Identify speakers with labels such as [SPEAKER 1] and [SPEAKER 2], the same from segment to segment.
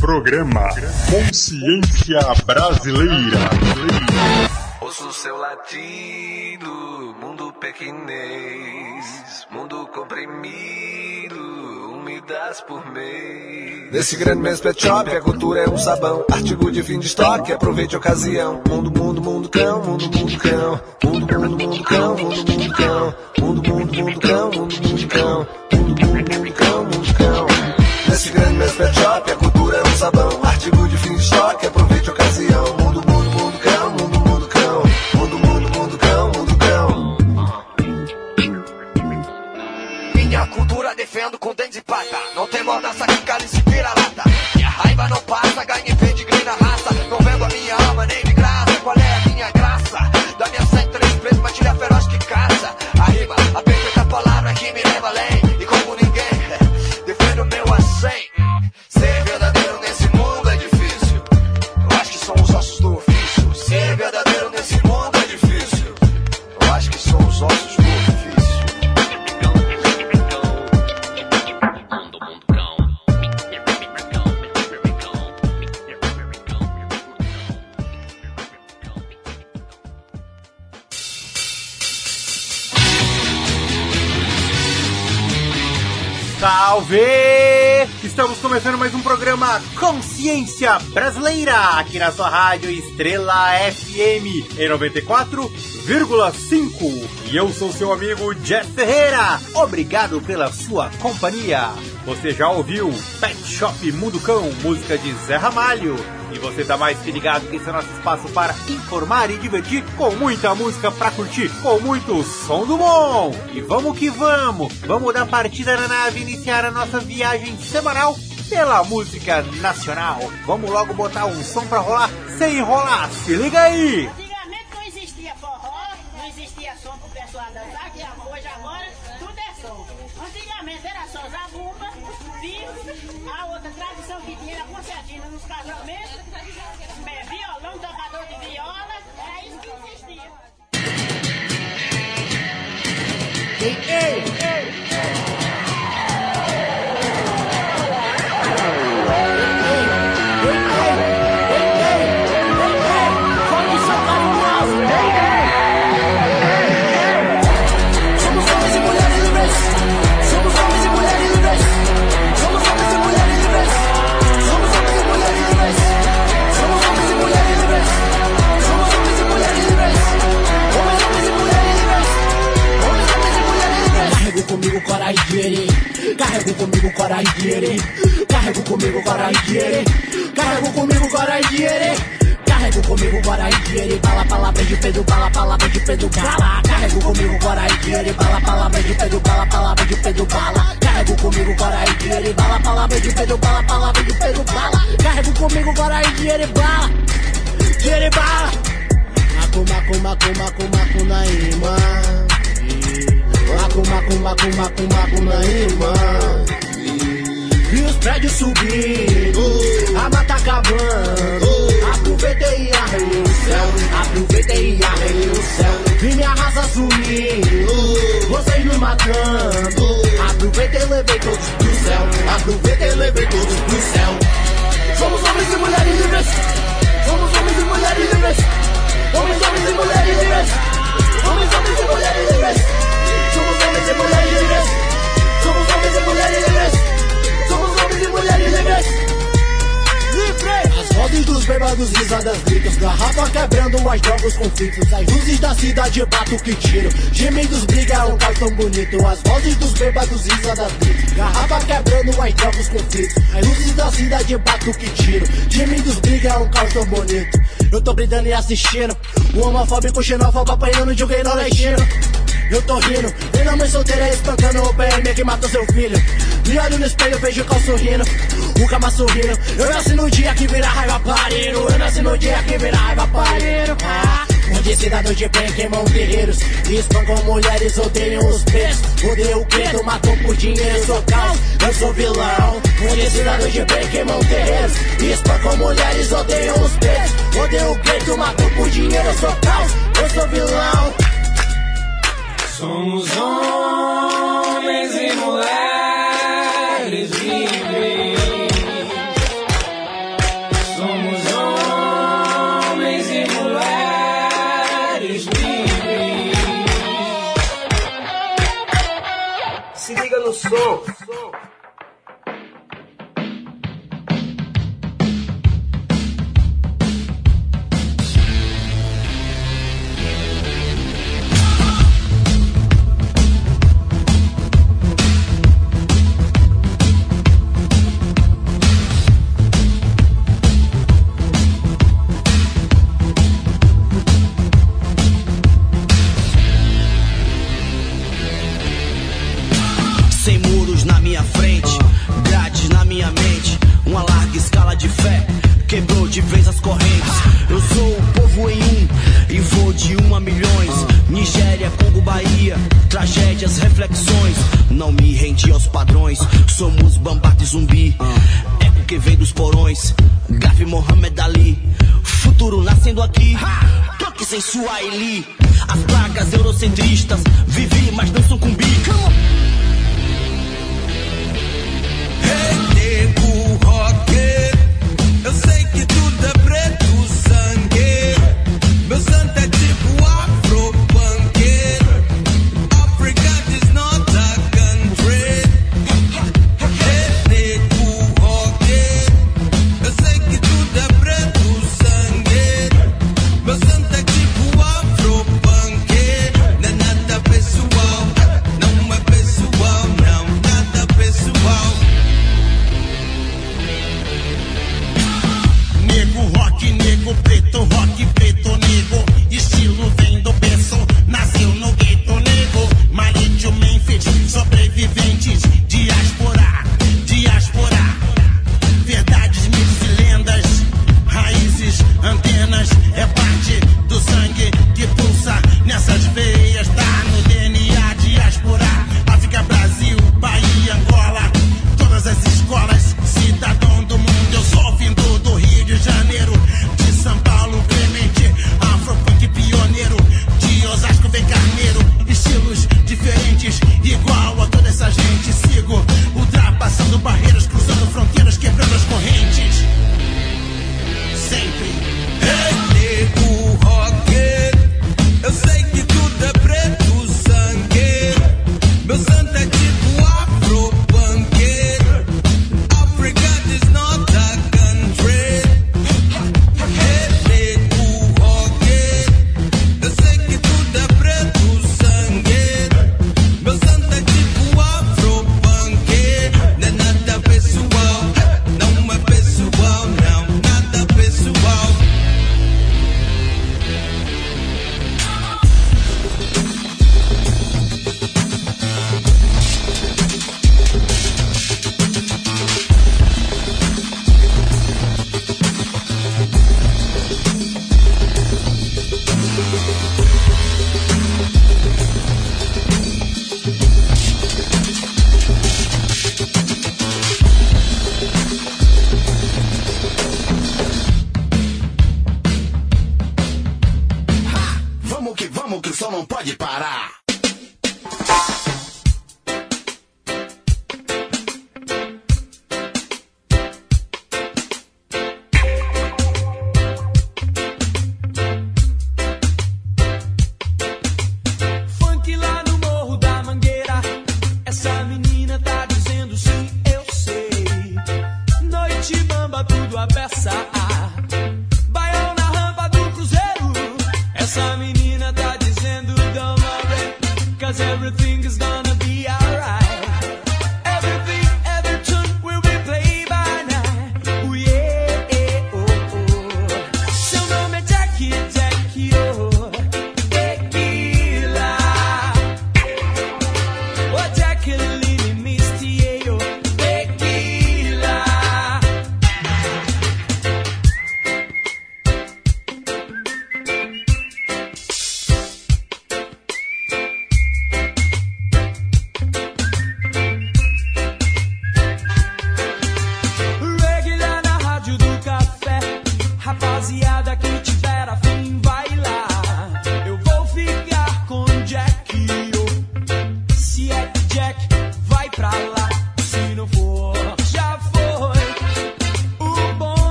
[SPEAKER 1] Programa Consciência Brasileira.
[SPEAKER 2] Ouço seu latido, mundo pequinês, mundo comprimido, um me das por mês. Nesse grande mês pet shop, a cultura é um sabão, artigo de fim de estoque, aproveite a ocasião. Mundo, mundo, mundo cão, mundo, mundo cão, mundo, mundo, mundo cão, mundo, mundo cão, mundo, mundo, mundo cão, mundo, mundo cão, mundo, mundo, mundo cão, mundo cão. Nesse grande mês pet shop, a cultura é um sabão, artigo de fim de estoque, aproveite a ocasião. Mundo, mundo, mundo cão, mundo, mundo cão, mundo, mundo, mundo cão, mundo cão.
[SPEAKER 3] Minha cultura defendo com dente de pata. Não tem moda, saque cálice vira lata. Minha raiva não passa, ganhe pedigree na raça. Não vendo a minha alma nem de graça. Qual é a minha graça? Da minha sete três presos, matilha feroz que caça. A rima, a perfeita palavra que me leva além.
[SPEAKER 4] Começando mais um programa Consciência Brasileira aqui na sua rádio Estrela FM em 94,5. E eu sou seu amigo Jeff Ferreira. Obrigado pela sua companhia. Você já ouviu Pet Shop Mundo Cão, música de Zé Ramalho. E você tá mais que ligado que esse é nosso espaço para informar e divertir com muita música pra curtir, com muito som do bom. E vamos que vamos, vamos dar partida na nave e iniciar a nossa viagem semanal pela música nacional. Vamos logo botar um som pra rolar sem enrolar, se liga aí!
[SPEAKER 5] Carrego comigo coraigere. Carrego comigo coraigere. Carrego comigo coraigere. Carrego comigo Guaraídiere, bala palavra de Pedro, bala palavra de Pedro, bala. Carrego comigo Guaraídiere, bala palavra de Pedro, bala palavra de Pedro, bala. Carrego comigo Guaraídiere, bala palavra de Pedro, bala palavra de Pedro, bala. Carrego comigo Guaraídiere, bala. Diere bala. Macu, macu, macu, macu, macu na imã. Macu, macu, macu, macu, macu na imã. E os prédios subindo, a mata acabando. Aproveitei e arrei o céu, aproveitei e arrei o céu. Vi minha raça sumindo, vocês me matando. Aproveitei e levei todos pro céu, aproveitei e levei todos pro céu. Somos homens e mulheres livres, somos homens e mulheres livres. Homens, homens e mulheres livres, as drogas, conflitos. As luzes da cidade, bato que tiro. Gemidos, briga, é um caos tão bonito. As vozes dos bêbados, risadas, gritos Garrafa quebrando, as drogas, conflitos. As luzes da cidade, bato que tiro. Gemidos, briga, é um caos tão bonito. Eu tô brindando e assistindo. O homofóbico, xenófobo, apanhando de um rei nordestino. Eu tô rindo, vendo a mãe solteira espancando o PM que matou seu filho. Me olho no espelho, vejo cal sorrindo, o cama sorrindo. Eu nasci no dia que vira raiva pariro. Eu nasci no dia que vira raiva pariro. Ah, onde cidadãos de bem queimam guerreiros, espancam mulheres, odeiam os presos. Odeio o credo, matou por dinheiro, sou caos, eu sou vilão. Onde cidadãos de bem queimam guerreiros, espancam mulheres, odeiam os presos. Odeio o credo, matou por dinheiro, sou caos, eu sou vilão.
[SPEAKER 6] Somos homens e mulheres
[SPEAKER 7] quebrou de vez as correntes. Eu sou o povo em um e vou de um a milhões. Nigéria, Congo, Bahia, tragédias, reflexões. Não me rendi aos padrões, somos bambate zumbi. É Eco que vem dos porões, Gavi Mohamed Ali. Futuro nascendo aqui, toque sem Swahili. As placas eurocentristas, vivi, mas não sucumbi.
[SPEAKER 8] Come on.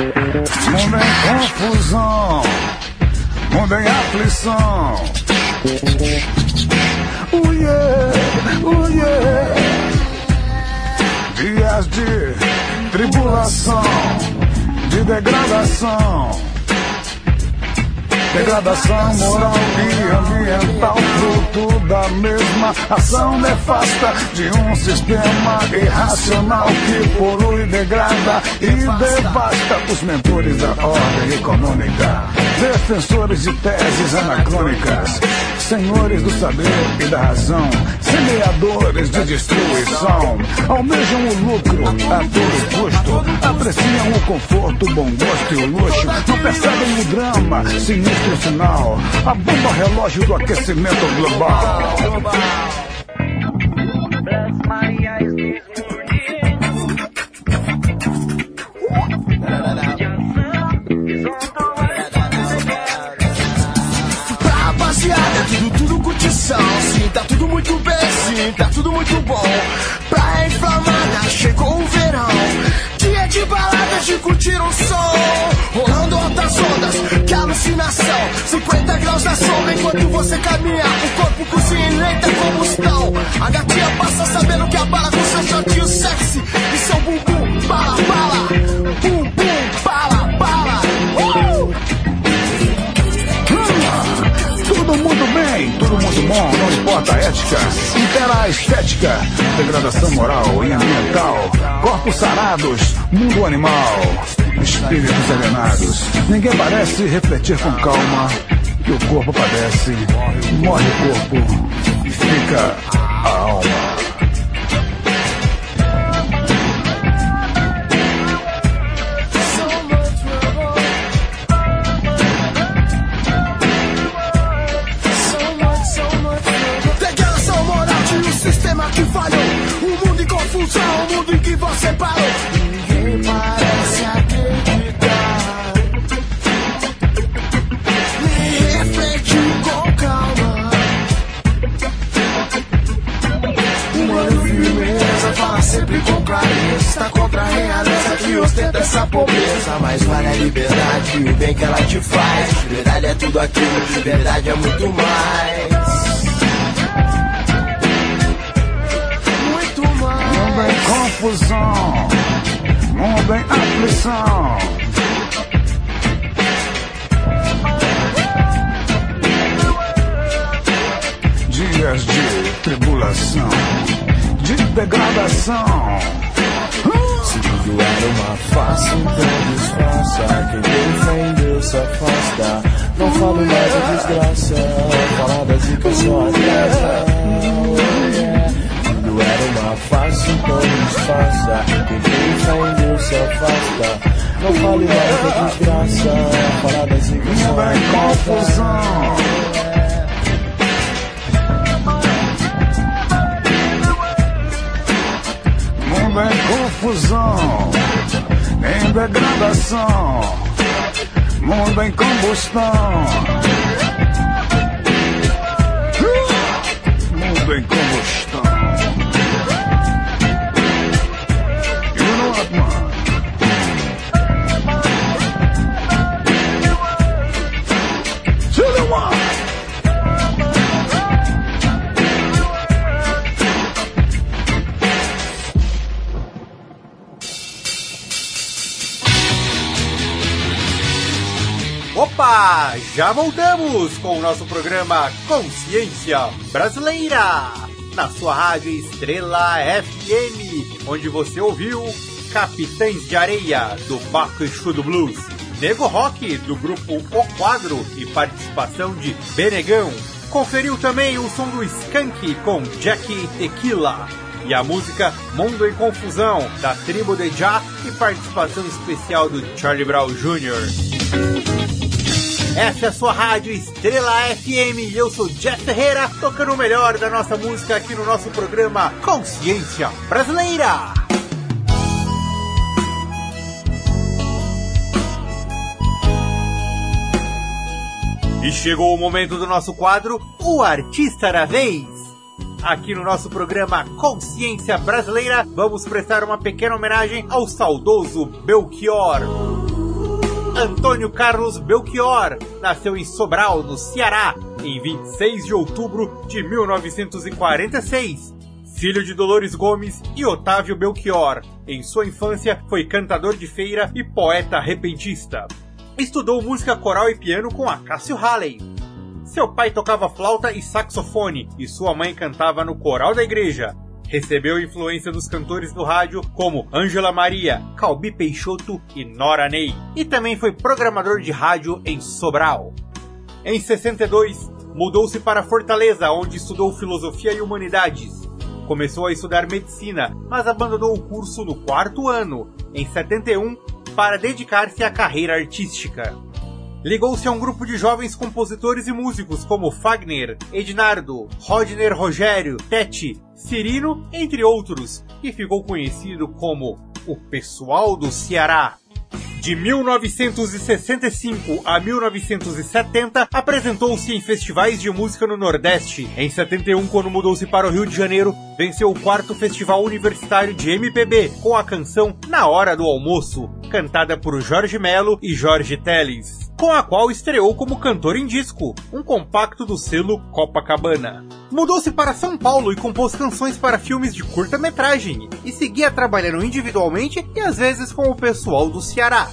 [SPEAKER 8] Mundo
[SPEAKER 9] em
[SPEAKER 10] confusão, mundo em aflição. Oh yeah, oh yeah. Dias de tribulação, de degradação. Degradação moral e ambiental, fruto da mesma ação nefasta de um sistema irracional que polui, degrada e devasta os mentores da ordem econômica, defensores de teses anacrônicas, senhores do saber e da razão, semeadores de destruição, almejam o lucro a todo custo, apreciam o conforto, o bom gosto e o luxo, não percebem o drama sinistro final, a bomba relógio do aquecimento global.
[SPEAKER 11] Pra rapaziada, é tudo, tudo curtição. Sim, tá tudo muito bem, sim, tá tudo muito bom. Praia inflamada, de baladas, de curtir um som. Rolando altas ondas, que alucinação. 50 graus na sombra enquanto você caminha. O corpo cozinha em lenta combustão. A gatinha passa sabendo que abala com seu shortinho sexy. E seu bumbum, bala, bala. Bum,
[SPEAKER 10] mundo bom, não importa a ética, impera a estética, degradação moral e ambiental, corpos sarados, mundo animal, espíritos alienados. Ninguém parece refletir com calma que o corpo padece, morre o corpo, fica a alma.
[SPEAKER 11] sempre com clareza. Contra a realeza que ostenta essa pobreza. Mas vale a liberdade e o bem que ela te faz. Liberdade é tudo aquilo, liberdade é muito mais. Muito mais.
[SPEAKER 10] Não vem confusão, não vem aflição. dias de tribulação de degradação.
[SPEAKER 12] Se tudo era uma farsa, então disfarça. Quem tem fé em Deus se afasta. Não falo mais da desgraça, fala da zica só atrasa. Tudo era uma farsa, então disfarça. Quem tem fé em Deus se afasta. Não fale mais da desgraça, fala da zica só
[SPEAKER 10] confusão. Confusão, em degradação, mundo em combustão. Mundo em combustão.
[SPEAKER 4] Já voltamos com o nosso programa Consciência Brasileira na sua rádio Estrela FM, onde você ouviu Capitães de Areia do Baco Exu do Blues, Nego Rock do grupo O Quadro e participação de Benegão. Conferiu também o som do Skank com Jack Tequila e a música Mundo em Confusão da Tribo de Já e participação especial do Charlie Brown Jr. Essa é a sua rádio Estrela FM e eu sou Jeff Ferreira, tocando o melhor da nossa música aqui no nosso programa Consciência Brasileira. E chegou o momento do nosso quadro O Artista da Vez. Aqui no nosso programa Consciência Brasileira, vamos prestar uma pequena homenagem ao saudoso Belchior. Antônio Carlos Belchior nasceu em Sobral, no Ceará, em 26 de outubro de 1946. Filho de Dolores Gomes e Otávio Belchior, em sua infância foi cantador de feira e poeta repentista. Estudou música coral e piano com Acácio Halley. Seu pai tocava flauta e saxofone e sua mãe cantava no coral da igreja. Recebeu influência dos cantores do rádio como Ângela Maria, Calbi Peixoto e Nora Ney. E também foi programador de rádio em Sobral. Em 62, mudou-se para Fortaleza, onde estudou filosofia e humanidades. Começou a estudar medicina, mas abandonou o curso no quarto ano, em 71, para dedicar-se à carreira artística. Ligou-se a um grupo de jovens compositores e músicos como Fagner, Ednardo, Rodner Rogério, Tete, Cirino, entre outros, e ficou conhecido como o Pessoal do Ceará. De 1965 a 1970, apresentou-se em festivais de música no Nordeste. Em 71, quando mudou-se para o Rio de Janeiro, venceu o quarto Festival Universitário de MPB com a canção Na Hora do Almoço, cantada por Jorge Melo e Jorge Teles, com a qual estreou como cantor em disco, um compacto do selo Copacabana. Mudou-se para São Paulo e compôs canções para filmes de curta-metragem, e seguia trabalhando individualmente e às vezes com o pessoal do Ceará.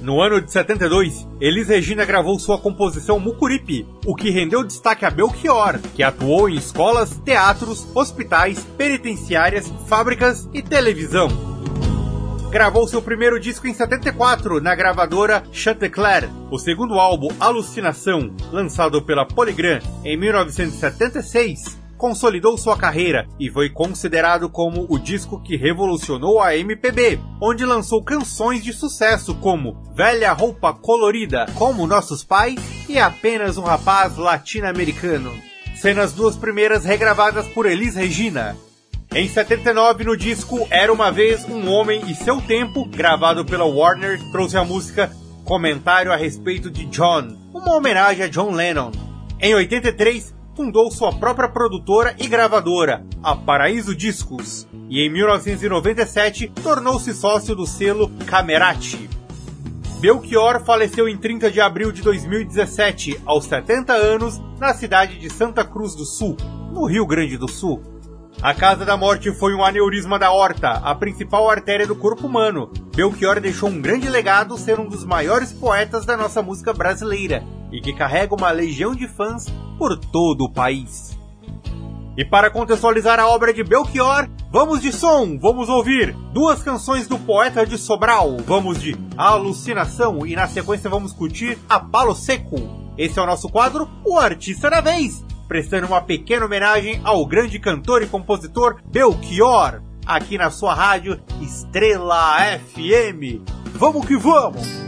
[SPEAKER 4] No ano de 72, Elis Regina gravou sua composição Mucuripe, o que rendeu destaque a Belchior, que atuou em escolas, teatros, hospitais, penitenciárias, fábricas e televisão. Gravou seu primeiro disco em 74 na gravadora Chantecler. O segundo álbum, Alucinação, lançado pela Polygram em 1976, consolidou sua carreira e foi considerado como o disco que revolucionou a MPB, onde lançou canções de sucesso como Velha Roupa Colorida, Como Nossos Pais e Apenas um Rapaz Latino-Americano, sendo as duas primeiras regravadas por Elis Regina. Em 79, no disco Era Uma Vez Um Homem e Seu Tempo, gravado pela Warner, trouxe a música Comentário a respeito de John, uma homenagem a John Lennon. Em 83, fundou sua própria produtora e gravadora, a Paraíso Discos, e em 1997 tornou-se sócio do selo Camerati. Belchior faleceu em 30 de abril de 2017, aos 70 anos, na cidade de Santa Cruz do Sul, no Rio Grande do Sul. A causa da morte foi um aneurisma da horta, a principal artéria do corpo humano. Belchior deixou um grande legado ser um dos maiores poetas da nossa música brasileira e que carrega uma legião de fãs por todo o país. E para contextualizar a obra de Belchior, vamos de som, vamos ouvir duas canções do poeta de Sobral, vamos de Alucinação e na sequência vamos curtir a Palo Seco. Esse é o nosso quadro, o Artista da Vez, prestando uma pequena homenagem ao grande cantor e compositor Belchior, aqui na sua rádio Estrela FM. Vamos que vamos!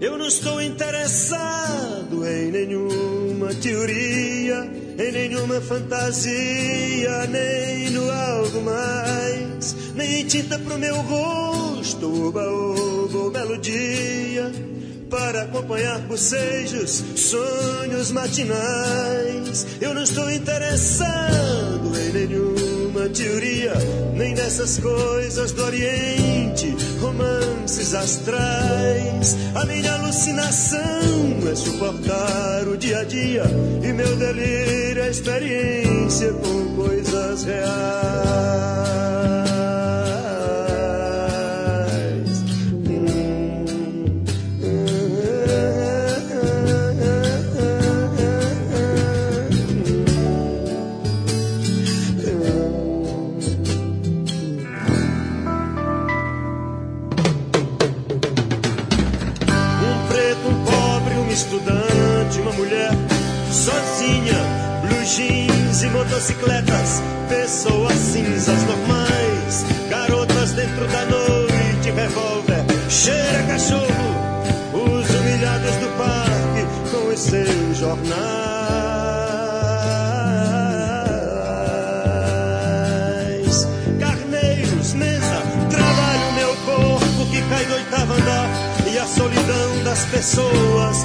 [SPEAKER 13] Eu não estou interessado em nenhuma teoria, em nenhuma fantasia, nem no algo mais, nem em tinta pro meu rosto, oba, oba, melodia, para acompanhar bocejos, sonhos matinais. Eu não estou interessado em nenhuma teoria, nem nessas coisas do Oriente, romances astrais. A minha alucinação é suportar o dia a dia e meu delírio é experiência com coisas reais. Sozinha, blue jeans e motocicletas, pessoas cinzas normais, garotas dentro da noite, revólver, cheira cachorro, os humilhados do parque com os seus jornais. Carneiros, mesa, trabalho meu corpo que cai do oitavo andar. E a solidão das pessoas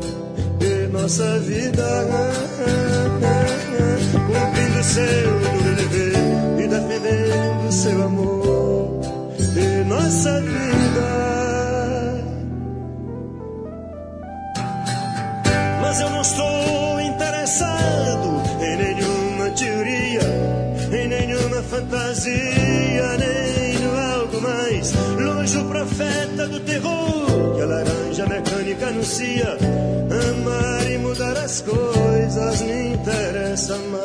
[SPEAKER 13] nossa vida. Cumprindo seu duro dever e defendendo seu amor e nossa vida. Mas eu não estou interessado em nenhuma teoria em nenhuma fantasia nem no algo mais. Longe o profeta do terror que a laranja mecânica anuncia amar e mudar as coisas me interessa mais.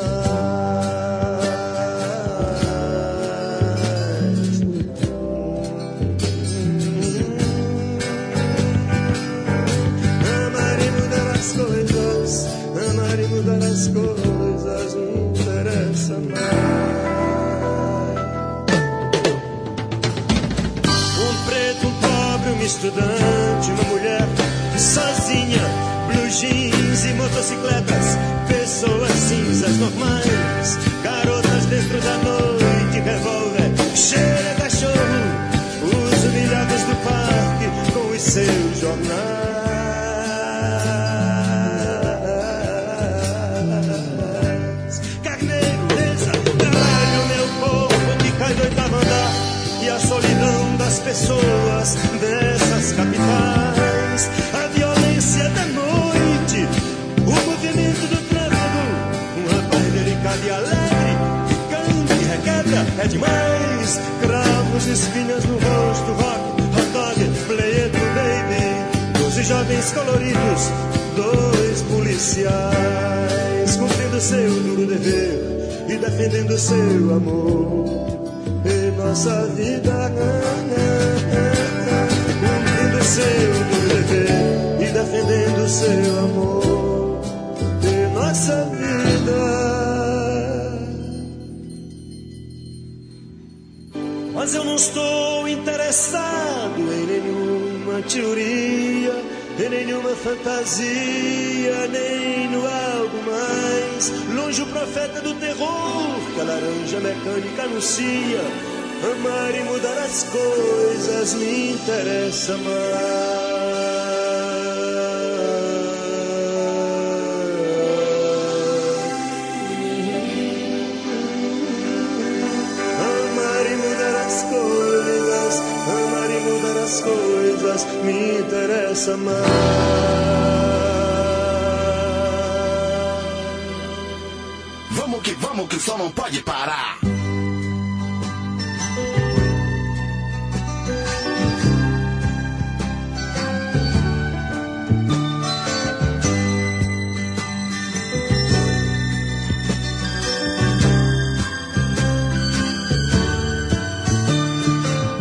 [SPEAKER 13] Amar e mudar as coisas amar e mudar as coisas me interessa mais. Um preto, um pobre, um estudante, uma mulher motocicletas, pessoas cinzas normais, garotas dentro da noite, revólver, cheira cachorro, os humilhados do parque com os seus jornais. Solidão das pessoas dessas capitais. Demais. Cravos, espinhas no rosto, rock, hot dog, it baby. Doze jovens coloridos, dois policiais. Cumprindo seu duro dever e defendendo seu amor. E nossa vida cumprindo seu dever e defendendo seu amor. E nossa vida mas eu não estou interessado em nenhuma teoria em nenhuma fantasia nem no algo mais longe o profeta do terror que a laranja mecânica anuncia Amar e mudar as coisas me interessa mais. Mais.
[SPEAKER 14] Vamos que vamos, que o som não pode parar.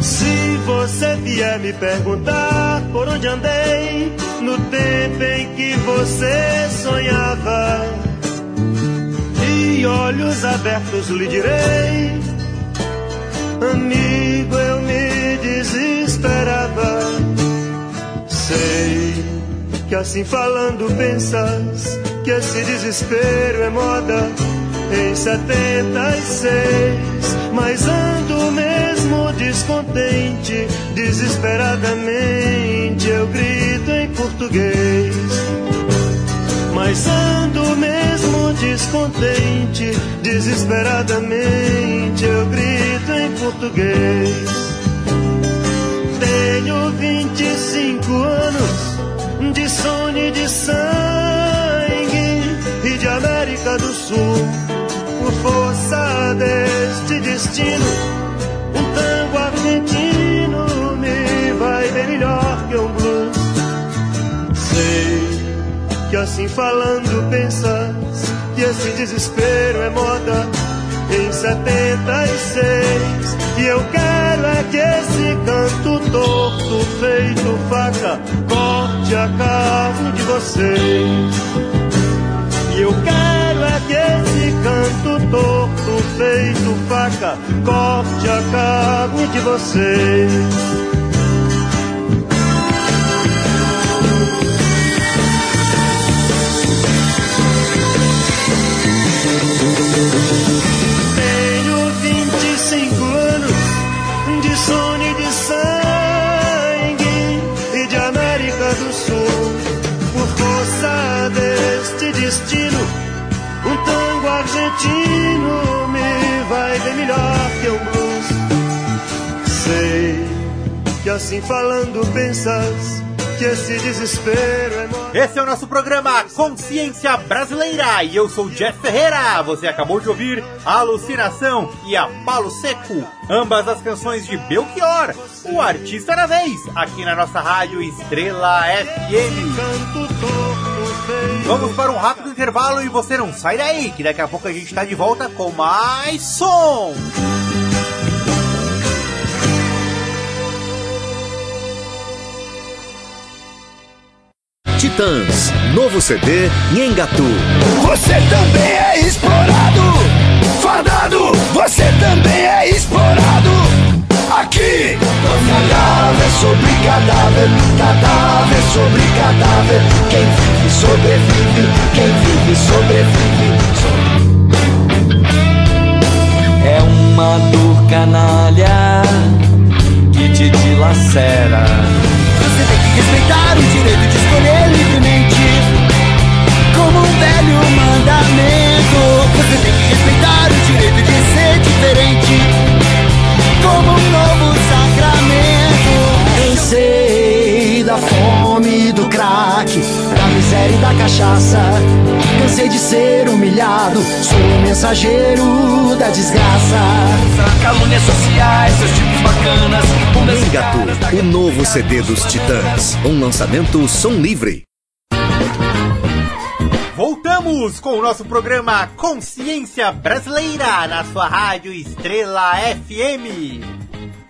[SPEAKER 13] Se você vier me perguntar por onde andei no tempo em que você sonhava, de olhos abertos lhe direi, amigo, eu me desesperava. Sei que assim falando pensas que esse desespero é moda em 76, mas ando mesmo descontente, desesperadamente eu grito em português. Mas ando mesmo descontente, desesperadamente eu grito em português. Tenho 25 anos de sono e de sangue e de América do Sul. Por força deste destino, um tango argentino me vai bem melhor que assim falando pensas que esse desespero é moda em 76 e eu quero é que esse canto torto feito faca corte a carne de vocês. E eu quero é que esse canto torto feito faca corte a carne de vocês Tenho 25 anos de sono e de sangue e de América do Sul. Por força deste destino, um tango argentino me vai bem melhor que um blues. Sei que assim falando pensas que esse desespero é.
[SPEAKER 4] Esse é o nosso programa Consciência Brasileira e eu sou Jeff Ferreira. Você acabou de ouvir Alucinação e A Palo Seco, ambas as canções de Belchior, o artista da vez, aqui na nossa rádio Estrela FM. Vamos para um rápido intervalo e você não sai daí, que daqui a pouco a gente está de volta com mais som.
[SPEAKER 15] Titãs, novo CD Nhengatu.
[SPEAKER 5] Você também é explorado, fardado, você também é explorado. Aqui, cadáver sobre cadáver, cadáver sobre cadáver. Quem vive sobrevive, quem vive sobrevive.
[SPEAKER 8] É uma dor canalha que te dilacera.
[SPEAKER 5] Você tem que respeitar o direito de escolher velho mandamento. Você tem que respeitar o direito de ser diferente. Como um novo sacramento. Cansei da fome, do crack, da miséria e da cachaça. Cansei de ser humilhado, sou o mensageiro da desgraça.
[SPEAKER 8] Calúnias sociais, seus tipos bacanas.
[SPEAKER 15] Nhengatu, o novo CD dos Titãs. Um lançamento som livre.
[SPEAKER 4] Voltamos com o nosso programa Consciência Brasileira na sua rádio Estrela FM.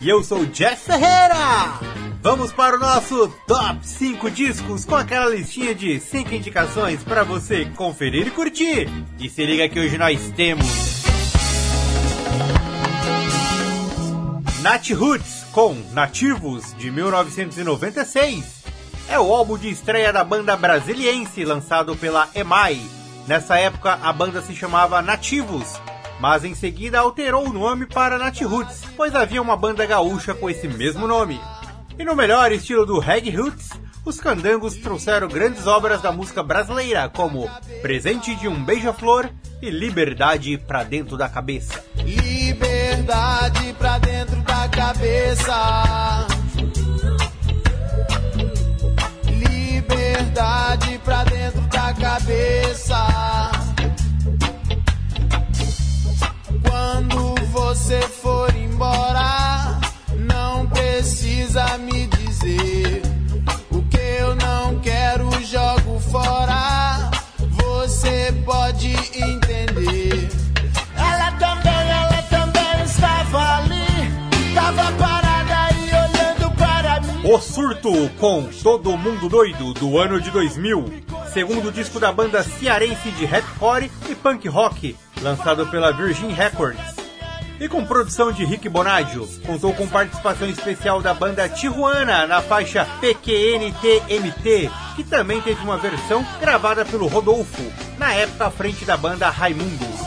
[SPEAKER 4] E eu sou Jeff Ferreira. Vamos para o nosso Top 5 discos com aquela listinha de 5 indicações para você conferir e curtir. E se liga que hoje nós temos Nat Roots com Nativos de 1996. É o álbum de estreia da banda brasiliense lançado pela EMAI. Nessa época a banda se chamava Nativos, mas em seguida alterou o nome para Nat Roots, pois havia uma banda gaúcha com esse mesmo nome. E no melhor estilo do reggae roots, os candangos trouxeram grandes obras da música brasileira, como Presente de um Beija-Flor e Liberdade pra Dentro da Cabeça.
[SPEAKER 16] Liberdade pra dentro da cabeça.
[SPEAKER 4] Com Todo Mundo Doido do ano de 2000, segundo disco da banda cearense de rapcore e punk rock, lançado pela Virgin Records. E com produção de Rick Bonadio, contou com participação especial da banda Tijuana na faixa PQNTMT, que também teve uma versão gravada pelo Rodolfo, na época à frente da banda Raimundos.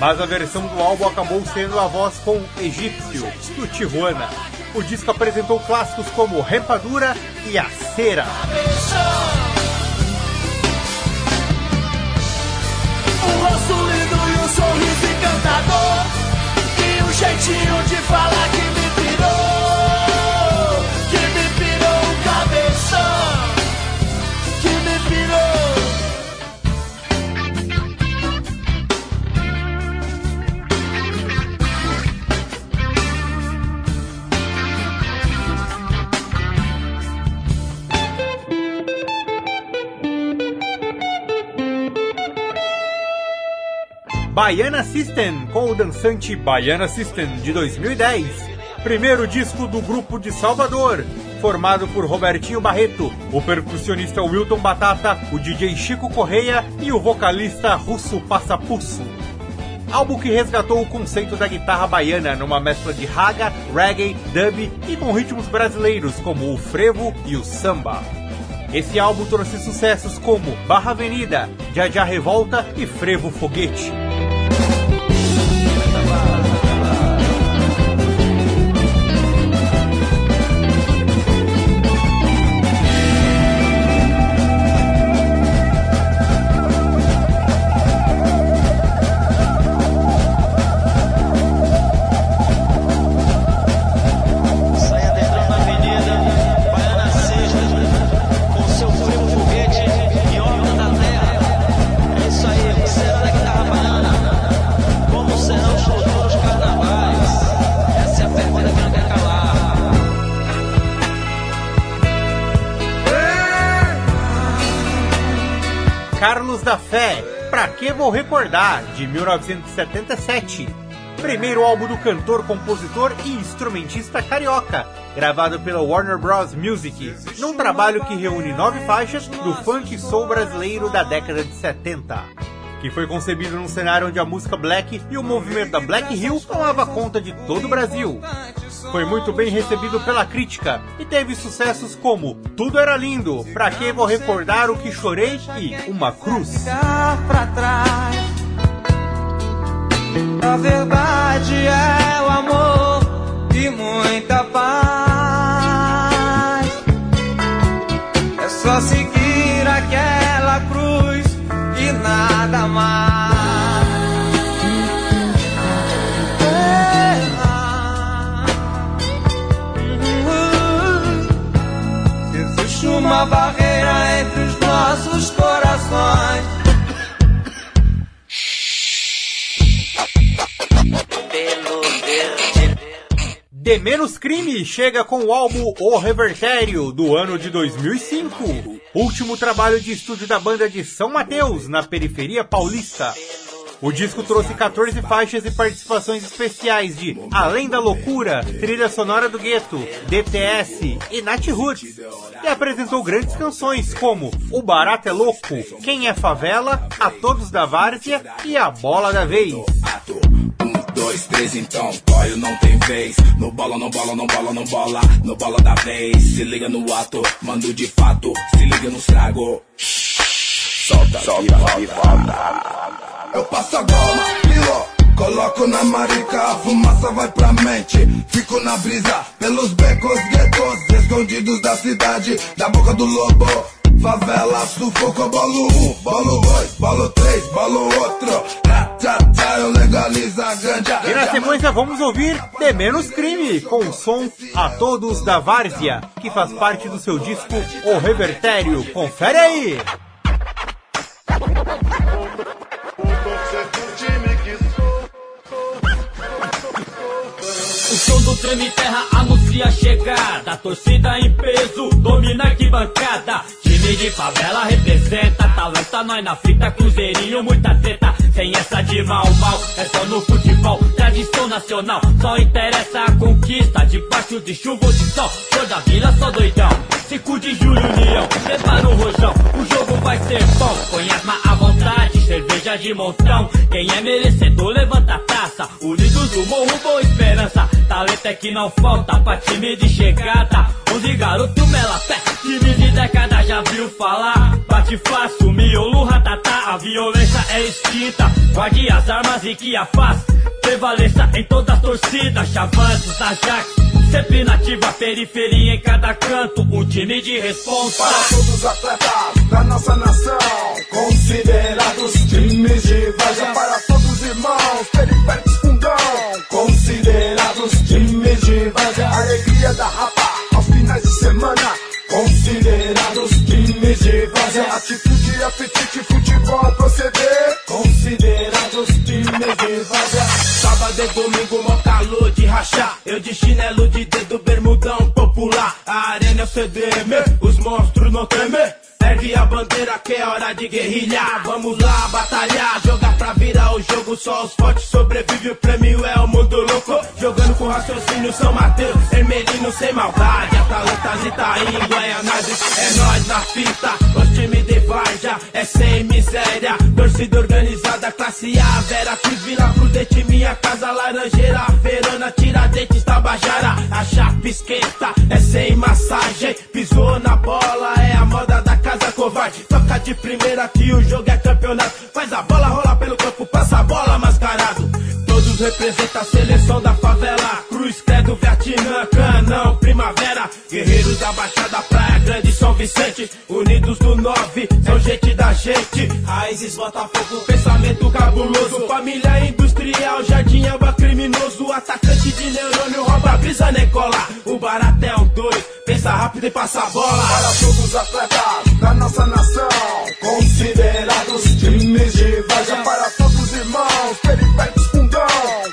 [SPEAKER 4] Mas a versão do álbum acabou sendo a voz com Egípcio, do Tijuana. O disco apresentou clássicos como Rempadura e A Cera.
[SPEAKER 8] Um rosto lindo e um sorriso encantador. E um jeitinho de falar que
[SPEAKER 4] Baiana System com o dançante Baiana System de 2010. Primeiro disco do grupo de Salvador, formado por Robertinho Barreto, o percussionista Wilton Batata, o DJ Chico Correia e o vocalista Russo Passapusso. Álbum que resgatou o conceito da guitarra baiana numa mescla de raga, reggae, dub e com ritmos brasileiros como o frevo e o samba. Esse álbum trouxe sucessos como Barra Avenida, Jajá Revolta e Frevo Foguete.
[SPEAKER 17] Que
[SPEAKER 4] Vou Recordar, de 1977. Primeiro álbum do cantor, compositor e instrumentista carioca, gravado pela Warner Bros. Music, num trabalho que reúne nove faixas do funk soul brasileiro da década de 70. Que foi concebido num cenário onde a música black e o movimento da Black Hill tomava conta de todo o Brasil. Foi muito bem recebido pela crítica e teve sucessos como Tudo Era Lindo, Pra Que Vou Recordar o Que Chorei e Uma Cruz.
[SPEAKER 8] A verdade é o amor e muita uma barreira entre os nossos corações.
[SPEAKER 4] De Menos Crime chega com o álbum O Revertério, do ano de 2005. Último trabalho de estúdio da banda de São Mateus, na periferia paulista. O disco trouxe 14 faixas e participações especiais de Além da Loucura, Trilha Sonora do Gueto, DTS e Nat Roots. E apresentou grandes canções como O Barato é Louco, Quem é Favela, A Todos da Várzea e A Bola da Vez.
[SPEAKER 18] dois, três, então Toio não tem vez No bola, não bola, não bola, não bola No bola da vez Se liga no ato, mando de fato Se liga no estrago Solta, Solta que volta. Eu passo a goma, pilô Coloco na marica, a fumaça vai pra mente. Fico na brisa, pelos becos guetos Escondidos da cidade, da boca do lobo. Favela, sufoco, bolo um, bolo dois, bolo três, bolo outro. Tá, tá, tá, eu legalizo a ganja.
[SPEAKER 4] E na sequência vamos ouvir De Menos Crime, com o som A Todos da Várzea, que faz parte do seu disco O Revertério. Confere aí!
[SPEAKER 19] Semi-terra anuncia a chegada. Torcida em peso, domina a arquibancada. Time de favela representa. Talenta nós na fita, cruzeirinho, muita treta. Sem essa de mal, mal, é só no futebol. Tradição nacional, só interessa a conquista. Debaixo de chuva ou de sol, cor da vila, só doidão. 5 de julho, União, prepara o rojão. O jogo vai ser bom, asma à vontade, cerveja de montão. Quem é merecedor, levanta a taça. Unidos do morro, boa esperança. Talento é que não falta pra time de chegada. 11 garoto, mela pé, time de década já viu falar. Bate fácil, miolo, ratatá. A violência é extinta. Guarde as armas e que a faz prevaleça em todas as torcidas. Chavantes, Ajax, sempre nativa, periferia em cada canto. Um time de responsa.
[SPEAKER 18] Para todos os atletas da nossa nação, considerados times de várzea. Para todos os irmãos, periféricos fundão, considerados times de várzea. Alegria da rapa apetite, futebol, proceder, considerados times de várzea.
[SPEAKER 20] Sábado e domingo, mó calor de rachar. Eu de chinelo de dedo, bermudão popular. A arena é o CDM, os monstros não temem. Ergue a bandeira que é hora de guerrilhar. Vamos lá, batalhar, jogar pra virar o jogo. Só os fortes sobrevivem, o prêmio é o mundo louco. Jogando com raciocínio, São Mateus, Hermelino sem maldade. Atalantas, Itaim, Guaianazes, é nós na fita. Os times de Varja é sem miséria. Torcida organizada, classe A, Vera Cruz, Vila Prudente, minha casa, Laranjeira, Verona, Tiradentes, Tabajara. A chapa esquenta é sem massagem. Pisou na bola, é a moda da casa covarde. Toca de primeira que o jogo é campeonato. Faz a bola rolar pelo campo, passa a bola mascarado. Todos representam a seleção da favela. Cruz, Credo, Vietnã, Canão, Primavera. Guerreiros da Baixada, Praia Grande, São Vicente. Unidos do Nove, são gente da gente. Raízes, Botafogo, pensamento cabuloso. Família industrial, Jardim Elba criminoso. Atacante de neurônio, rouba brisa, nem cola. O barato é um dois, pensa rápido e passa a bola.
[SPEAKER 18] Para todos os atletas da nossa nação, considerados times de várzea. Para todos os irmãos, periféricos fundão,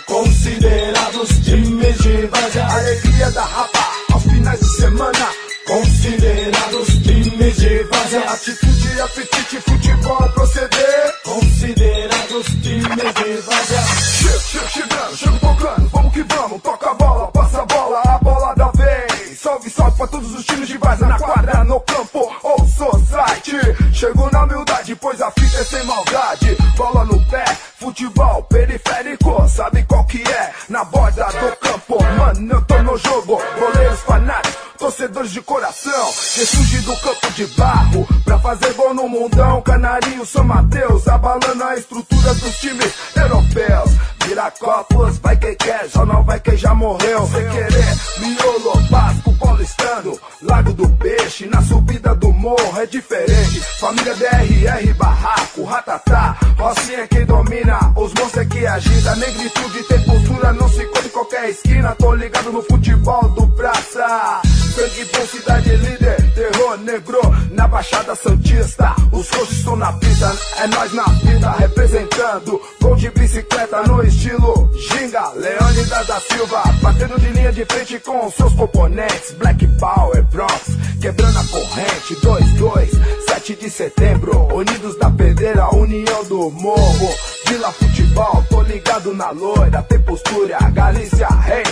[SPEAKER 18] considerados times de várzea. Alegria da aos finais de semana, considerados times de várzea. Atitude, apetite, futebol, proceder, considerados times de várzea. Chega, chega, chegando, chega tocando, vamos que vamos, toca a bola, passa a bola, a bola da vez. Salve, salve pra todos os times de várzea na quadra, no campo ou society. Chego na humildade, pois a fita é sem maldade. Bola no pé, futebol periférico, sabe qual que é? Na borda do de coração. Ressurge do campo de barro, pra fazer gol no mundão. Canarinho, São Mateus, abalando a estrutura dos times europeus. Vira copos, vai quem quer, só não vai quem já morreu. Sem querer, miolo, Vasco, paulistano. Lago do Peixe, na subida do morro é diferente. Família DRR, barraco, ratatá. Rocinha é quem domina, os monstros é que agita. Negritude tem postura, não se come em qualquer esquina. Tô ligado no futebol do praça. Sangue bom, cidade líder, terror negro na Baixada Santista. Os roxos estão na pista, é nós na vida representando. Gol de bicicleta no estilo Ginga, Leônidas da Silva, batendo de linha de frente com seus componentes. Black Power, Bronx, quebrando a corrente. 2-2, 7 de setembro, Unidos da Pedreira, União do Morro. Vila Futebol, tô ligado na loira, tem postura, Galícia, rei,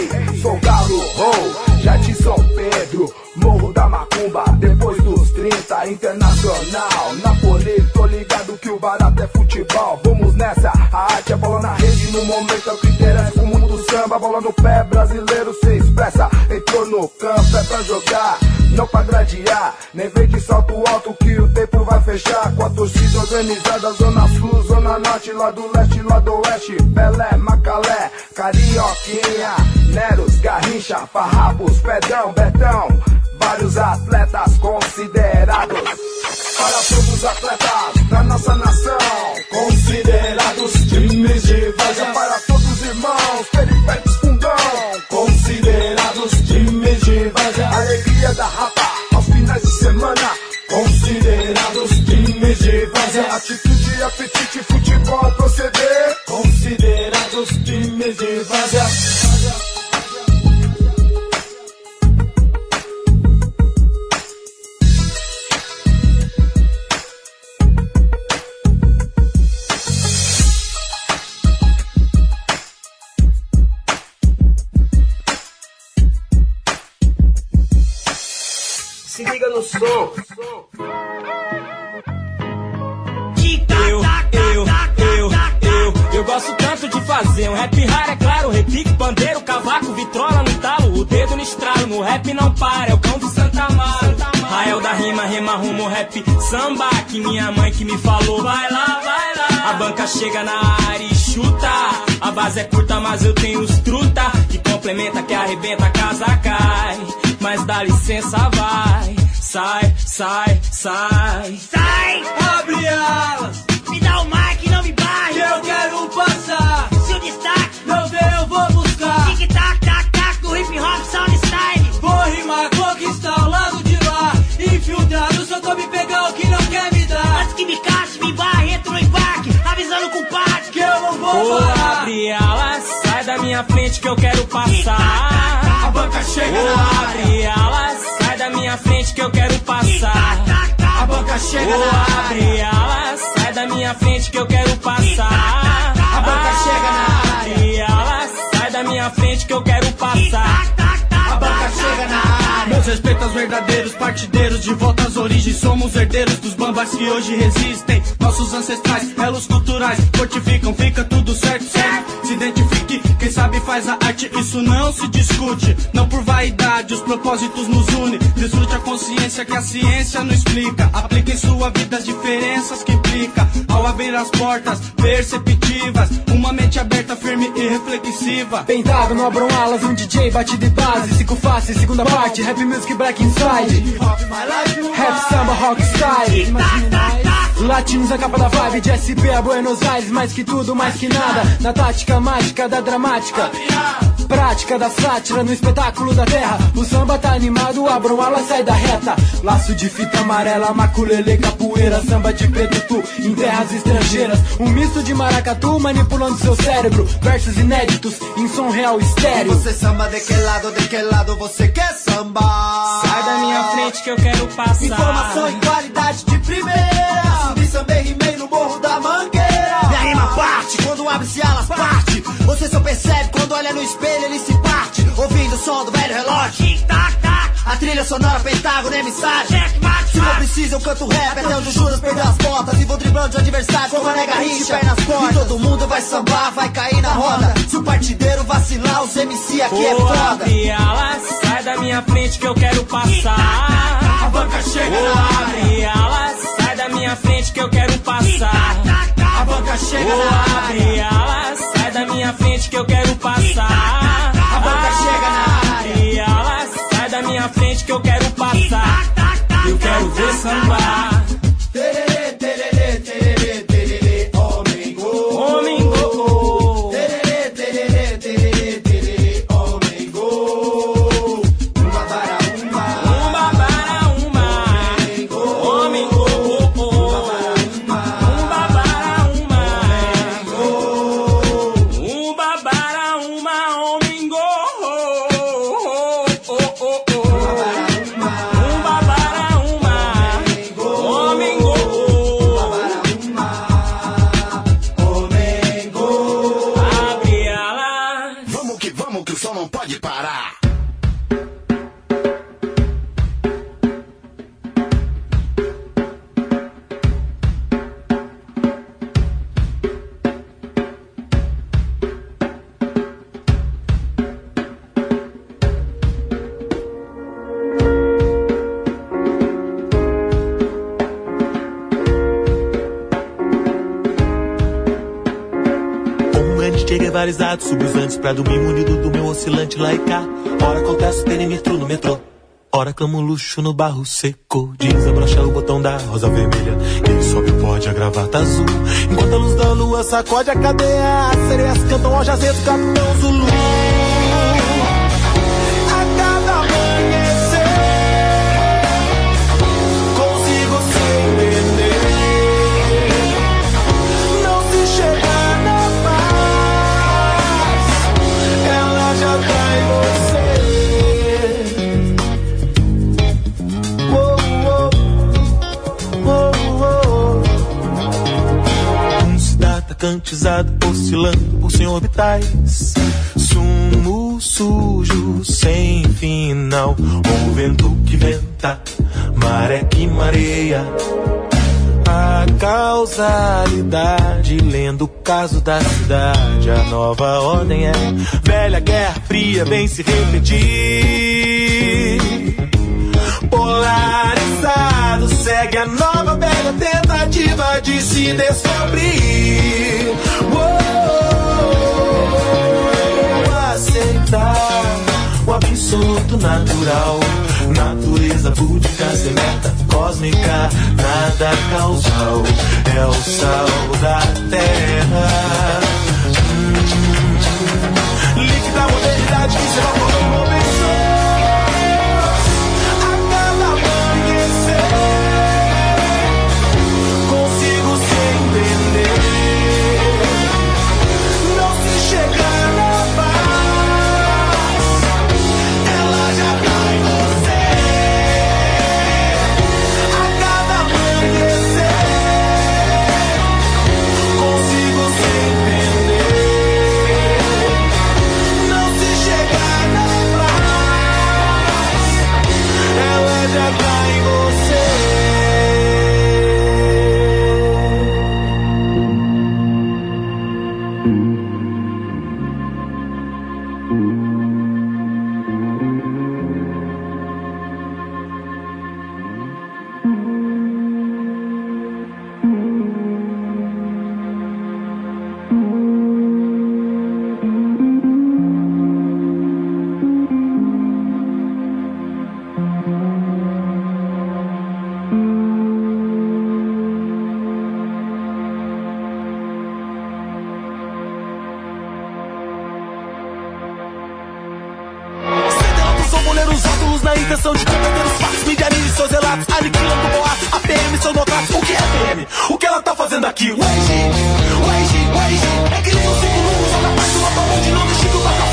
[SPEAKER 18] sou galo, oh, já de São Pedro, Morro da Macumba, depois dos 30, internacional, Napoli, tô ligado que o barato é futebol, vamos nessa, a arte é bola na rede, no momento é o que interessa, o mundo do samba, bola no pé, brasileiro se expressa, entrou no campo, é pra jogar, não pra gladiar, nem vem de salto alto que o tempo vai fechar, com a torcida organizada, zona sul, zona norte, lá do leste, lá do oeste, Pelé, Macalé, Carioquinha, Neros, Garrincha, Farrapos, Pedrão, Betão, vários atletas considerados. Para todos os atletas da nossa nação, considerados times de várzea.
[SPEAKER 21] Rap não para, é o cão de Santa Amaro. Rael da rima, rema rumo rap samba, que minha mãe que me falou, vai lá, vai lá. A banca chega na área e chuta, a base é curta, mas eu tenho os truta, que complementa, que arrebenta, a casa cai, mas dá licença, vai. Sai, sai, sai.
[SPEAKER 8] Sai!
[SPEAKER 21] Abre alas! Parar! Abre alas, sai da minha frente que eu quero passar!
[SPEAKER 20] A banca chega na
[SPEAKER 21] abre alas, sai da minha frente que eu quero passar!
[SPEAKER 20] A banca chega na
[SPEAKER 21] abre alas, sai da minha frente que eu quero passar!
[SPEAKER 20] A banca chega na
[SPEAKER 21] Abre alas, sai da minha frente que eu quero passar!
[SPEAKER 20] A banca chega na área.
[SPEAKER 22] Aos verdadeiros partideiros, de volta às origens, somos herdeiros dos bambas que hoje resistem. Nossos ancestrais, elos culturais, fortificam, fica tudo certo, certo. Se identifique, quem sabe faz a arte, isso não se discute. Não por vaidade, os propósitos nos unem. Desfrute a consciência que a ciência não explica. Aplique em sua vida as diferenças que implica. Ao abrir as portas perceptivas, uma mente aberta, firme e reflexiva.
[SPEAKER 23] Pentado, não abram alas, um DJ bate de base. Cinco faces, segunda parte, rap music black inside. Rap samba rock style. Latinos a capa da vibe de SP a Buenos Aires, mais que tudo, mais que nada. Na tática mágica da dramática. Prática da sátira no espetáculo da terra. O samba tá animado, abram ala, sai da reta. Laço de fita amarela, maculele, capoeira, samba de preto, tu em terras estrangeiras. Um misto de maracatu manipulando seu cérebro. Versos inéditos em som real estéreo.
[SPEAKER 24] Você samba de que lado, de que lado você quer samba?
[SPEAKER 21] Sai da minha frente que eu quero passar.
[SPEAKER 24] Informação e qualidade de primeira. Parte, quando abre-se alas parte. Você só percebe quando olha no espelho, ele se parte. Ouvindo o som do velho relógio.
[SPEAKER 8] Tic-tac, tac.
[SPEAKER 24] A trilha sonora, pentágono mensagem.
[SPEAKER 8] Checkmate,
[SPEAKER 24] Se for preciso, eu canto rap até onde Juras perdeu as botas. E vou driblando de adversário como a nega rixa, pernas. E todo mundo vai sambar, vai cair na roda. Se o partideiro vacilar, os MC aqui é foda.
[SPEAKER 21] abre alas, sai da minha frente que eu quero passar.
[SPEAKER 20] A banca chega na área.
[SPEAKER 21] abre alas, sai da minha frente que eu quero passar.
[SPEAKER 20] A banca chega
[SPEAKER 21] Oh,
[SPEAKER 20] na área.
[SPEAKER 21] abre alas, sai da minha frente que eu quero passar.
[SPEAKER 20] A banca chega na área.
[SPEAKER 21] Alas, sai da minha frente que eu quero passar. Eu quero ver sambar.
[SPEAKER 25] Subo os antes pra dormir munido do meu oscilante lá e cá. Ora acontece perímetro no metrô. Ora clamo luxo no barro seco. Desabrocha o botão da rosa vermelha. Quem sobe pode a gravata azul. Enquanto a luz da lua sacode a cadeia, as sereias cantam ao jazeto capitão Zulu. Cantizado, oscilando por sem orbitais. Sumo sujo, sem final. O vento que venta maré que mareia. A causalidade, lendo o caso da cidade. A nova ordem é velha guerra fria, vem se repetir. Segue a nova velha tentativa de se descobrir. Uou, aceitar o absurdo natural. Natureza búdica, semeta cósmica, nada causal. É o sal da terra. Hum, líquida modernidade que se evaporou no momento. Óculos na intenção de combater os fatos. Medianize seus relatos, aniquilando boatos. A PM, seus notatos. O que é PM? O que ela tá fazendo aqui? Wage, wage, wage. É que nem um cinco na parte do mapa onde não que o toca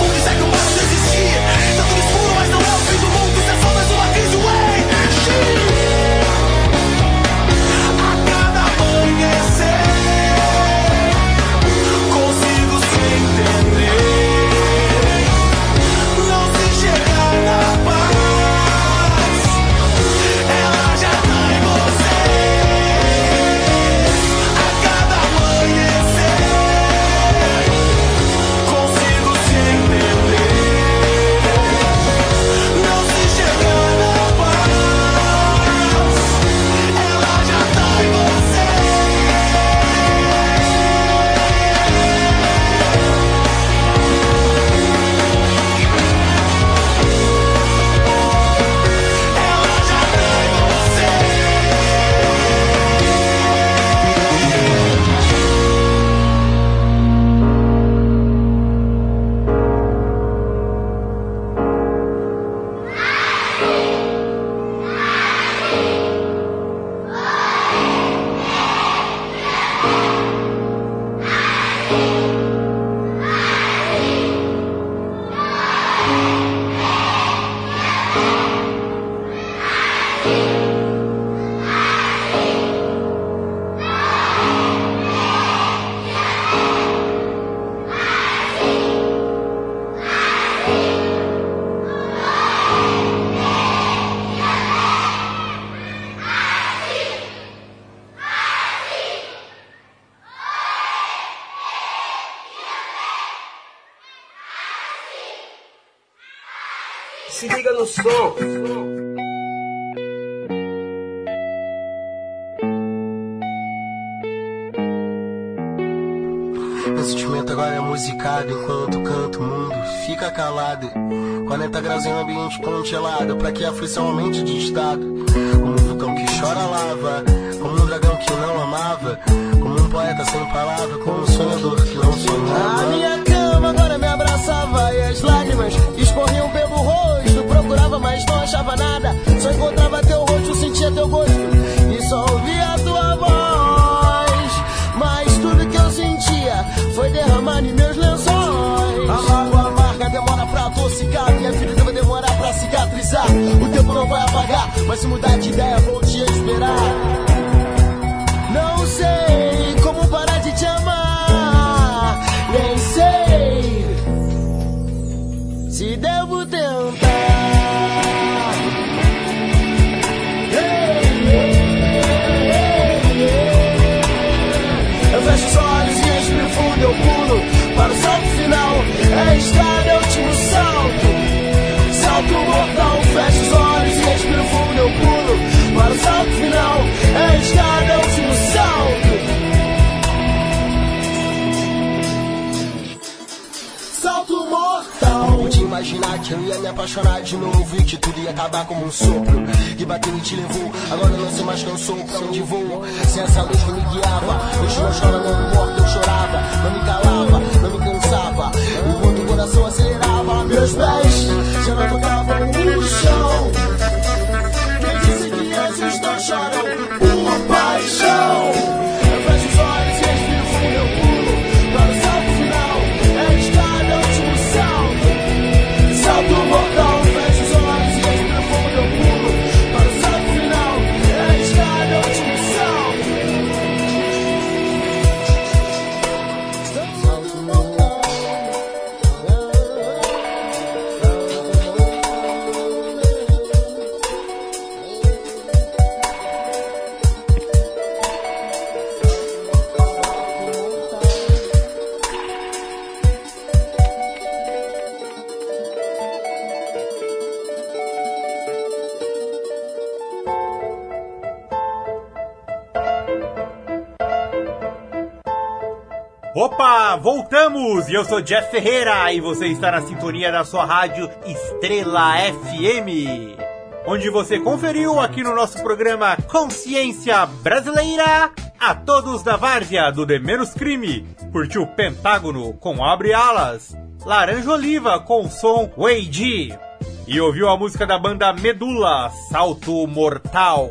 [SPEAKER 25] Se
[SPEAKER 26] liga no som.
[SPEAKER 27] Meu sentimento agora é musicado enquanto canto o mundo fica calado. 40 graus em um ambiente congelado, pra que a aflição aumente de estado. Como um vulcão que chora lava, como um dragão que não amava, como um poeta sem palavra, como um sonhador que não sonhava.
[SPEAKER 11] A minha cama agora me abraçava e as lágrimas escorriam pelo. Não achava nada. Só encontrava teu rosto, sentia teu gosto e só ouvia tua voz. Mas tudo que eu sentia foi derramado em meus lençóis. A mágoa amarga demora pra adocicar. Minha ferida vai demorar pra cicatrizar. O tempo não vai apagar, mas se mudar de ideia, vou te esperar. Não sei É escada eu tiro um salto. Salto mortal, fecho os olhos e respiro fundo, eu pulo para o salto final. É escada eu tiro um salto. Salto mortal. Como imaginar que eu ia me apaixonar de novo e que tudo ia acabar como um sopro que bateu e te levou. Agora não sei mais quem sou, pra onde vou. sem essa luz que me guiava, hoje não chora, não morto, eu chorava, não me calava, não me cansava meus pés já não tocavam no chão. Quem disse que anjos não choram? Uma paixão. E eu
[SPEAKER 4] sou Jeff Ferreira e você está na sintonia da sua rádio Estrela FM, onde você conferiu aqui no nosso programa Consciência Brasileira a todos da várzea do De Menos Crime, curtiu Pentágono com Abre Alas, Laranja Oliva com o som Wade e ouviu a música da banda Medula, Salto Mortal.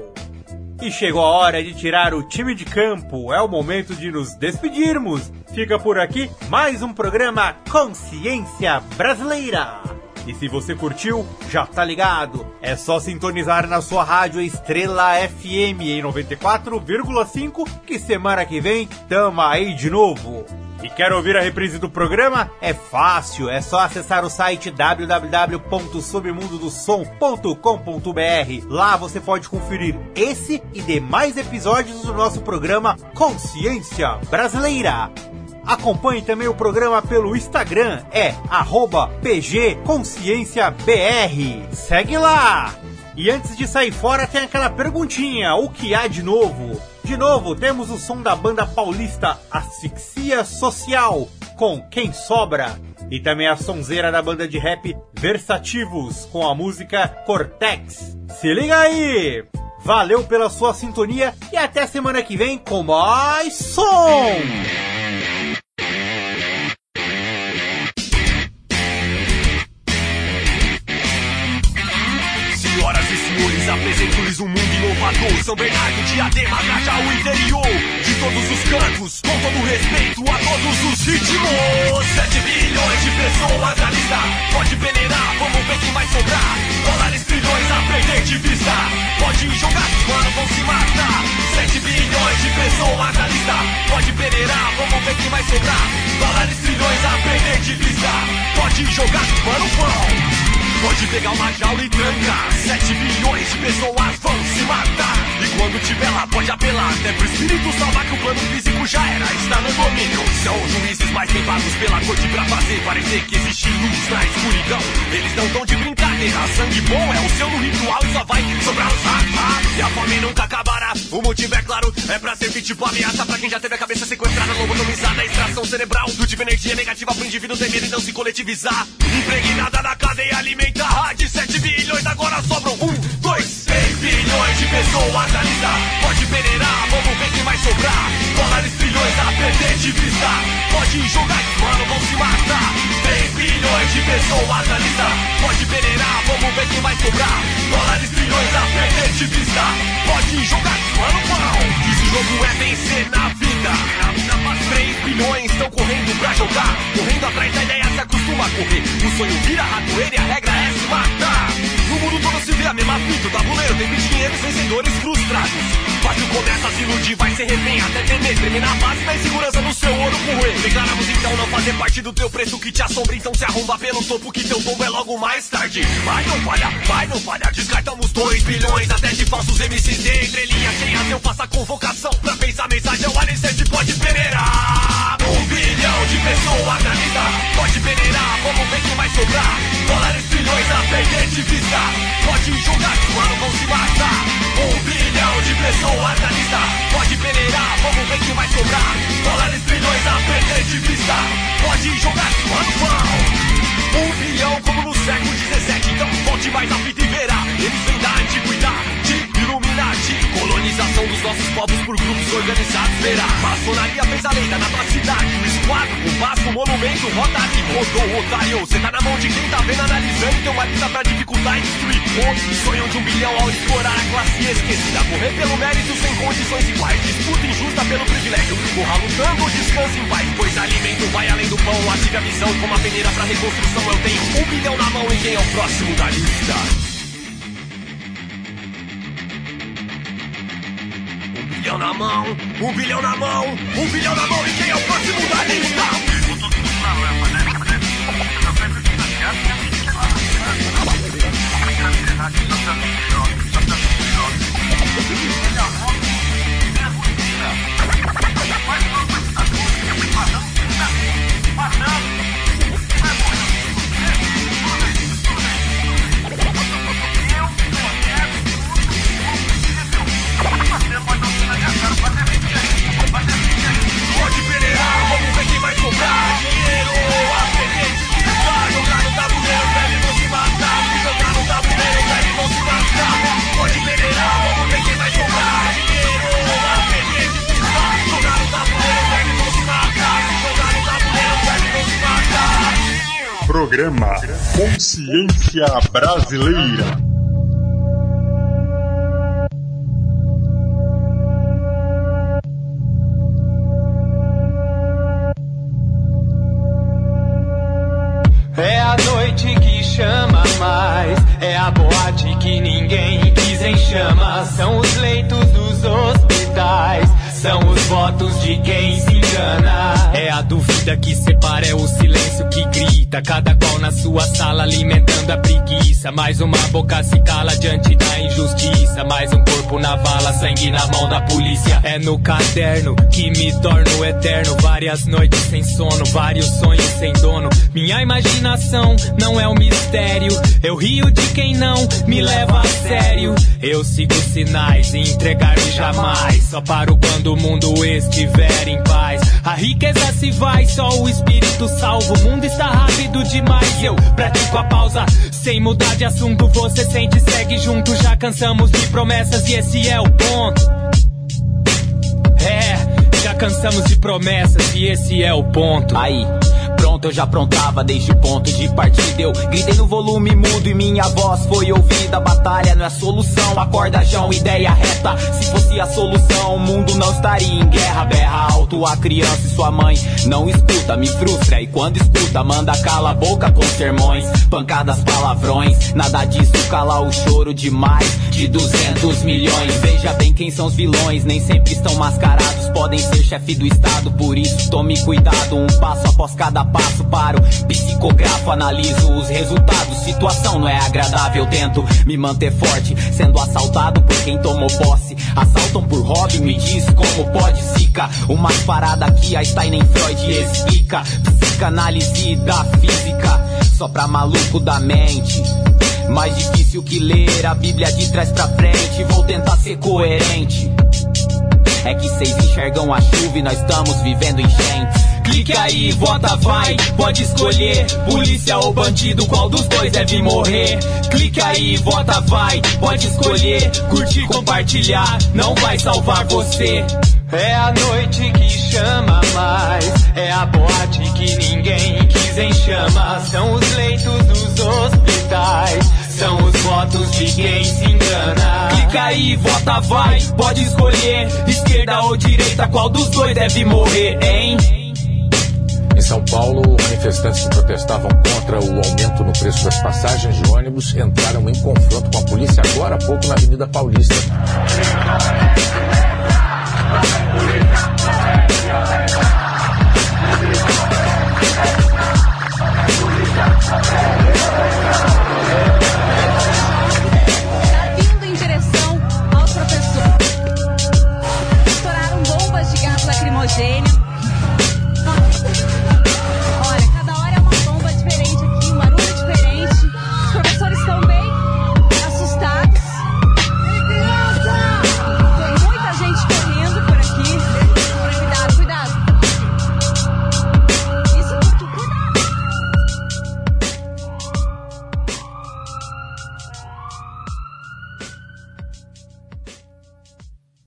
[SPEAKER 4] E chegou a hora de tirar o time de campo. É o momento de nos despedirmos. Fica por aqui mais um programa Consciência Brasileira. E se você curtiu, já tá ligado. É só sintonizar na sua rádio Estrela FM em 94,5 que semana que vem tamo aí de novo. E quer ouvir a reprise do programa? É fácil, é só acessar o site www.submundodosom.com.br. Lá você pode conferir esse e demais episódios do nosso programa Consciência Brasileira. Acompanhe também o programa pelo Instagram, é pgconscienciabr. Segue lá! E antes de sair fora tem aquela perguntinha, o que há de novo? De novo, temos o som da banda paulista Asfixia Social, com Quem Sobra. E também a sonzeira da banda de rap Versativos, com a música Cortex. Se liga aí! Valeu pela sua sintonia e até semana que vem com mais som!
[SPEAKER 28] Inovador. São Bernardo, Diadema, Grajaú, interior. De todos os cantos, com todo respeito a todos os ritmos. 7 bilhões de pessoas na lista. Pode peneirar, vamos ver quem vai sobrar. Dólares, trilhões a perder de vista. Pode jogar, mano, vão se matar. 7 bilhões de pessoas na lista. Pode peneirar, vamos ver quem vai sobrar. Dólares, trilhões a perder de vista. Pode jogar, mano, vão. Pode pegar uma jaula e trancar. 7 bilhões de pessoas vão se matar. E quando tiver lá, pode apelar. Até pro espírito salvar que o plano físico já era. Está no domínio. São juízes mais bem pagos pela corte pra fazer parecer que existe luz na escuridão. Eles não tão de brincadeira. Sangue bom é o seu no ritual e só vai sobrar os ratos. E a fome nunca acabará. O motivo é claro, é pra servir tipo ameaça pra quem já teve a cabeça sequestrada, lobotomizada, extração cerebral. Do tipo energia negativa pro indivíduo temer e não se coletivizar. Impregnada na cadeia alimentar. De 7 bilhões agora sobram 1, 2, 6 bilhões de pessoas na lista. Pode peneirar, vamos ver quem vai sobrar. Dólares, trilhões a perder de vista. Pode jogar, mano, vão se matar. 3 bilhões de pessoas na lista. Pode peneirar, vamos ver quem vai sobrar. Dólares, trilhões a perder de vista. Pode jogar, mano, vão. Jogo é vencer na vida. 3 bilhões estão correndo pra jogar. Correndo atrás da ideia se acostuma a correr. O sonho vira ratoeira e a regra é se matar. No mundo todo se vê a mesma fita. O tabuleiro tem dinheiros, vencedores frustrados. Fácil começa a se iludir, vai ser refém até temer. Tremer na base da insegurança no seu ouro correr. Declaramos então não fazer parte do teu preço que te assombra. Então se arromba pelo topo que teu tombo é logo mais tarde. Vai não falha, vai não falha. Descartamos 2 bilhões até de falsos MCs de entrelinha cheias. Eu faço a convocação pra pensar mensagem. O alicerce pode peneirar. Um bilhão de pessoas na lista. Pode peneirar, vamos ver quem vai sobrar. Dólares, trilhões a perder de vista. Pode jogar, mano, vão se matar. Um bilhão de pessoas na lista. Pode peneirar, vamos ver quem vai sobrar. Dólares, trilhões a perder de vista. Pode jogar, mano, vão. Um bilhão como no século 17. Então volte mais a fita e verá. Eles vêm da antiguidade. Illuminati, colonização dos nossos povos por grupos organizados, verá. Maçonaria fez a lei da na tua cidade. O esquadro, o passo, o monumento, rota aqui, rodou, otário. Cê tá na mão de quem tá vendo, analisando teu marca pra dificultar e destruir. Outros sonham de um bilhão ao explorar a classe esquecida. Correr pelo mérito sem condições iguais. Disputa injusta pelo privilégio. Morra lutando, descanse em paz. Pois alimento vai além do pão. Ative a visão como a peneira pra reconstrução. Eu tenho um bilhão na mão e quem é o próximo da lista? Bilhão na mão, um bilhão na mão, um bilhão na mão e quem é o próximo da lista? Pode
[SPEAKER 10] Programa Consciência Brasileira.
[SPEAKER 8] É a noite que chama mais, é a boate que ninguém quis em chamas. São os leitos dos hospitais, são os votos de quem se engana. É a dúvida que separa, é o silêncio que grita. Cada na sua sala alimentando a preguiça. Mais uma boca se cala diante da injustiça. Mais um corpo na vala, sangue na mão da polícia. É no caderno que me torno eterno. Várias noites sem sono, vários sonhos sem dono. Minha imaginação não é um mistério. Eu rio de quem não me leva a sério. Eu sigo sinais e entregar-me jamais. Só paro quando o mundo estiver em paz. A riqueza se vai, só o espírito salva. O mundo está rápido demais. Eu pratico a pausa sem mudar de assunto. Você sente, segue junto. Já cansamos de promessas e esse é o ponto. É, já cansamos de promessas e esse é o ponto.
[SPEAKER 29] Aí. Eu já aprontava desde o ponto de partida. Eu gritei no volume mudo e minha voz foi ouvida. Batalha não é solução, acorda João, ideia reta. Se fosse a solução, o mundo não estaria em guerra. Berra alto a criança e sua mãe não escuta, me frustra. E quando escuta, manda cala a boca com sermões, pancadas, palavrões. Nada disso cala o choro de mais de 200 milhões. Veja bem quem são os vilões, nem sempre estão mascarados. Podem ser chefe do estado, por isso tome cuidado. Um passo após cada passo paro, psicografo, analiso os resultados. Situação não é agradável, tento me manter forte, sendo assaltado por quem tomou posse. Assaltam por hobby, me diz como pode zica. Umas parada que a Stein nem Freud explica. Psicanálise da física, só pra maluco da mente. Mais difícil que ler a Bíblia de trás pra frente. Vou tentar ser coerente. É que vocês enxergam a chuva e nós estamos vivendo enchentes.
[SPEAKER 8] Clique aí, vota vai, pode escolher Polícia ou bandido, qual dos dois deve morrer. Clique aí, vota vai, pode escolher Curtir, compartilhar, não vai salvar você. É a noite que chama mais É a boate que ninguém quis em chamas São os leitos dos hospitais São os votos de quem se engana. Clica aí, vota vai, pode escolher Esquerda ou direita, qual dos dois deve morrer, hein?
[SPEAKER 30] São Paulo, manifestantes que protestavam contra o aumento no preço das passagens de ônibus entraram em confronto com a polícia agora há pouco na Avenida Paulista.